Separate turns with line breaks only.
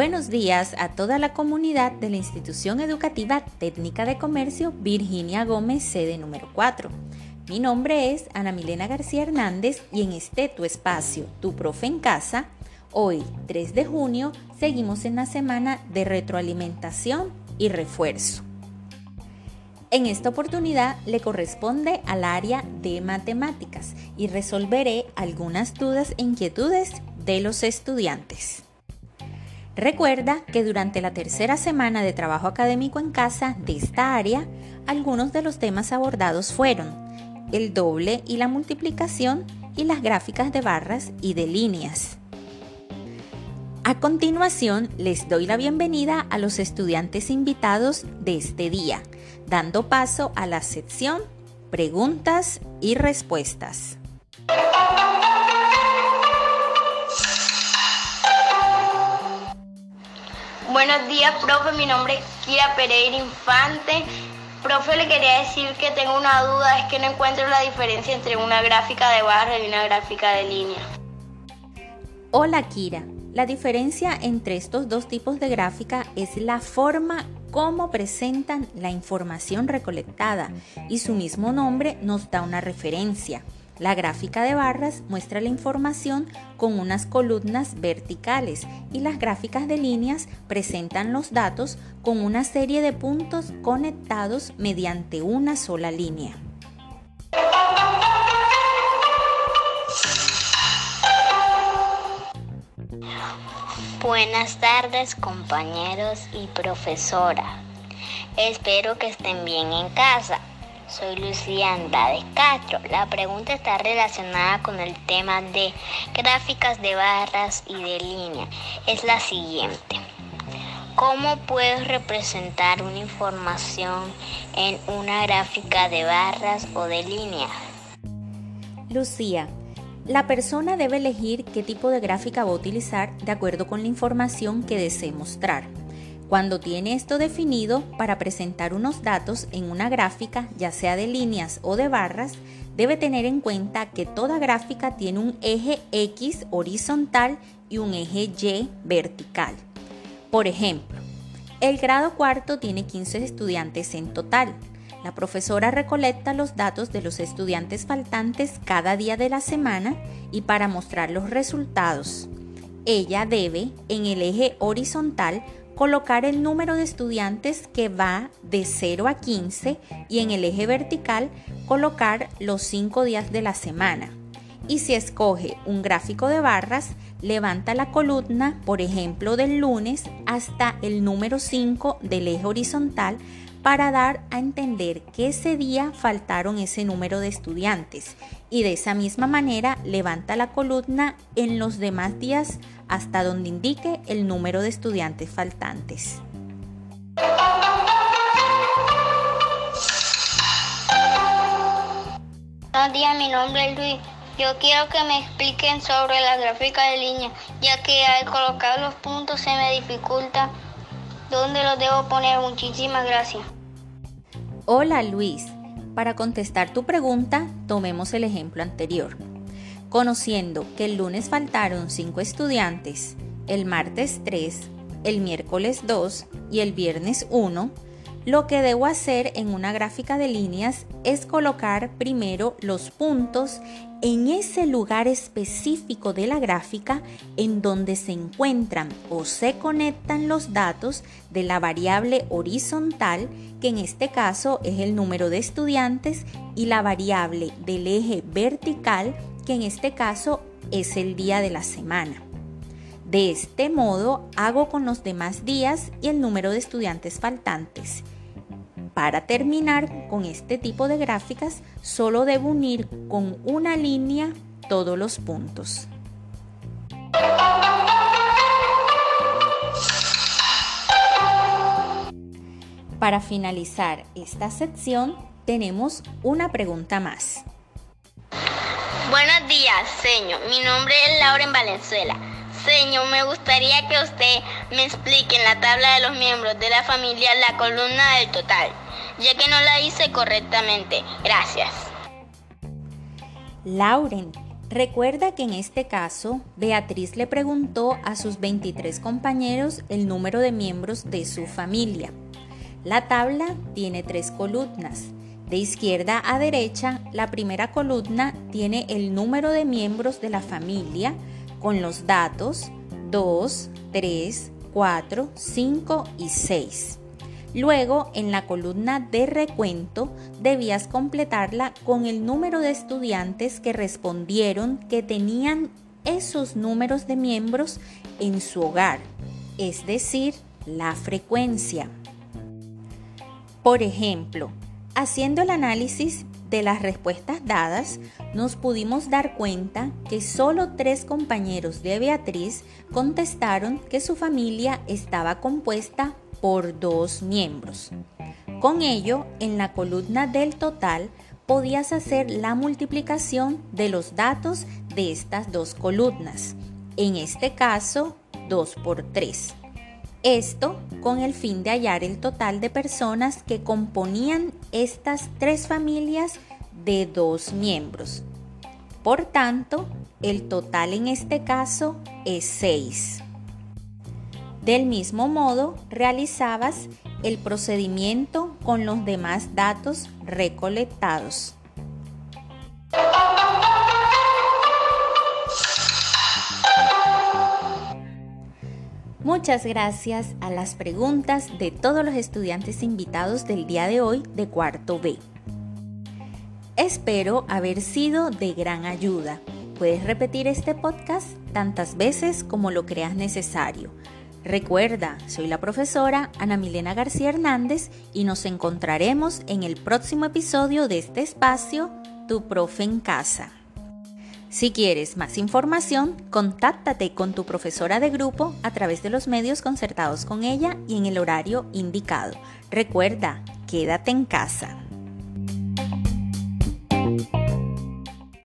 Buenos días a toda la comunidad de la Institución Educativa Técnica de Comercio Virginia Gómez, sede número 4. Mi nombre es Ana Milena García Hernández y en este tu espacio, Tu Profe en Casa, hoy 3 de junio seguimos en la semana de retroalimentación y refuerzo. En esta oportunidad le corresponde al área de matemáticas y resolveré algunas dudas e inquietudes de los estudiantes. Recuerda que durante la tercera semana de trabajo académico en casa de esta área, algunos de los temas abordados fueron el doble y la multiplicación y las gráficas de barras y de líneas. A continuación, les doy la bienvenida a los estudiantes invitados de este día, dando paso a la sección Preguntas y Respuestas.
Buenos días, profe. Mi nombre es Kira Pereira Infante. Profe, le quería decir que tengo una duda, es que no encuentro la diferencia entre una gráfica de barra y una gráfica de línea.
Hola, Kira. La diferencia entre estos dos tipos de gráfica es la forma como presentan la información recolectada y su mismo nombre nos da una referencia. La gráfica de barras muestra la información con unas columnas verticales y las gráficas de líneas presentan los datos con una serie de puntos conectados mediante una sola línea.
Buenas tardes compañeros y profesora. Espero que estén bien en casa. Soy Lucía Andrade Castro. La pregunta está relacionada con el tema de gráficas de barras y de línea. Es la siguiente. ¿Cómo puedes representar una información en una gráfica de barras o de línea?
Lucía, la persona debe elegir qué tipo de gráfica va a utilizar de acuerdo con la información que desee mostrar. Cuando tiene esto definido, para presentar unos datos en una gráfica, ya sea de líneas o de barras, debe tener en cuenta que toda gráfica tiene un eje X horizontal y un eje Y vertical. Por ejemplo, el grado cuarto tiene 15 estudiantes en total. La profesora recolecta los datos de los estudiantes faltantes cada día de la semana y para mostrar los resultados, ella debe, en el eje horizontal, colocar el número de estudiantes que va de 0 a 15 y en el eje vertical colocar los 5 días de la semana. Y si escoge un gráfico de barras, levanta la columna, por ejemplo, del lunes hasta el número 5 del eje horizontal para dar a entender que ese día faltaron ese número de estudiantes y de esa misma manera levanta la columna en los demás días hasta donde indique el número de estudiantes faltantes.
Buenos días, mi nombre es Luis. Yo quiero que me expliquen sobre la gráfica de línea, ya que al colocar los puntos se me dificulta ¿Dónde lo debo poner? Muchísimas gracias.
Hola Luis. Para contestar tu pregunta, tomemos el ejemplo anterior. Conociendo que el lunes faltaron 5 estudiantes, el martes 3, el miércoles 2 y el viernes 1, lo que debo hacer en una gráfica de líneas es colocar primero los puntos en ese lugar específico de la gráfica en donde se encuentran o se conectan los datos de la variable horizontal, que en este caso es el número de estudiantes, y la variable del eje vertical, que en este caso es el día de la semana. De este modo hago con los demás días y el número de estudiantes faltantes. Para terminar con este tipo de gráficas, solo debo unir con una línea todos los puntos. Para finalizar esta sección, tenemos una pregunta más.
Buenos días, señor. Mi nombre es Lauren Valenzuela. Señor, me gustaría que usted me explique en la tabla de los miembros de la familia la columna del total, ya que no la hice correctamente. Gracias.
Lauren, Recuerda que en este caso, Beatriz le preguntó a sus 23 compañeros el número de miembros de su familia. La tabla tiene tres columnas. De izquierda a derecha, la primera columna tiene el número de miembros de la familia con los datos 2, 3, 4, 5 y 6. Luego, en la columna de recuento, debías completarla con el número de estudiantes que respondieron que tenían esos números de miembros en su hogar, es decir, la frecuencia. Por ejemplo, haciendo el análisis de las respuestas dadas, nos pudimos dar cuenta que solo tres compañeros de Beatriz contestaron que su familia estaba compuesta por dos miembros. Con ello, en la columna del total podías hacer la multiplicación de los datos de estas dos columnas. En este caso, 2 por 3. Esto con el fin de hallar el total de personas que componían estas tres familias de dos miembros. Por tanto, el total en este caso es 6. Del mismo modo, realizabas el procedimiento con los demás datos recolectados. Muchas gracias a las preguntas de todos los estudiantes invitados del día de hoy de cuarto B. Espero haber sido de gran ayuda. Puedes repetir este podcast tantas veces como lo creas necesario. Recuerda, soy la profesora Ana Milena García Hernández y nos encontraremos en el próximo episodio de este espacio, Tu Profe en Casa. Si quieres más información, contáctate con tu profesora de grupo a través de los medios concertados con ella y en el horario indicado. Recuerda, quédate en casa.